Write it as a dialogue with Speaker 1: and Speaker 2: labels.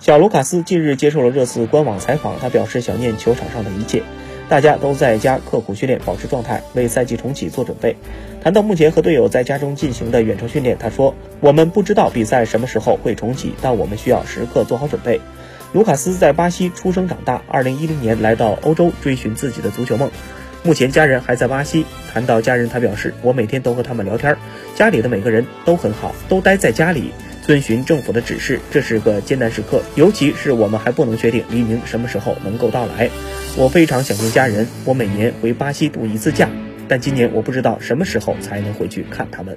Speaker 1: 小卢卡斯近日接受了热刺官网采访，他表示想念球场上的一切，大家都在家刻苦训练，保持状态，为赛季重启做准备。谈到目前和队友在家中进行的远程训练，他说：“我们不知道比赛什么时候会重启，但我们需要时刻做好准备。”卢卡斯在巴西出生长大，2010年来到欧洲追寻自己的足球梦，目前家人还在巴西。谈到家人，他表示：“我每天都和他们聊天，家里的每个人都很好，都待在家里。”遵循政府的指示，这是个艰难时刻，尤其是我们还不能确定黎明什么时候能够到来。我非常想念家人，我每年回巴西度一次假，但今年我不知道什么时候才能回去看他们。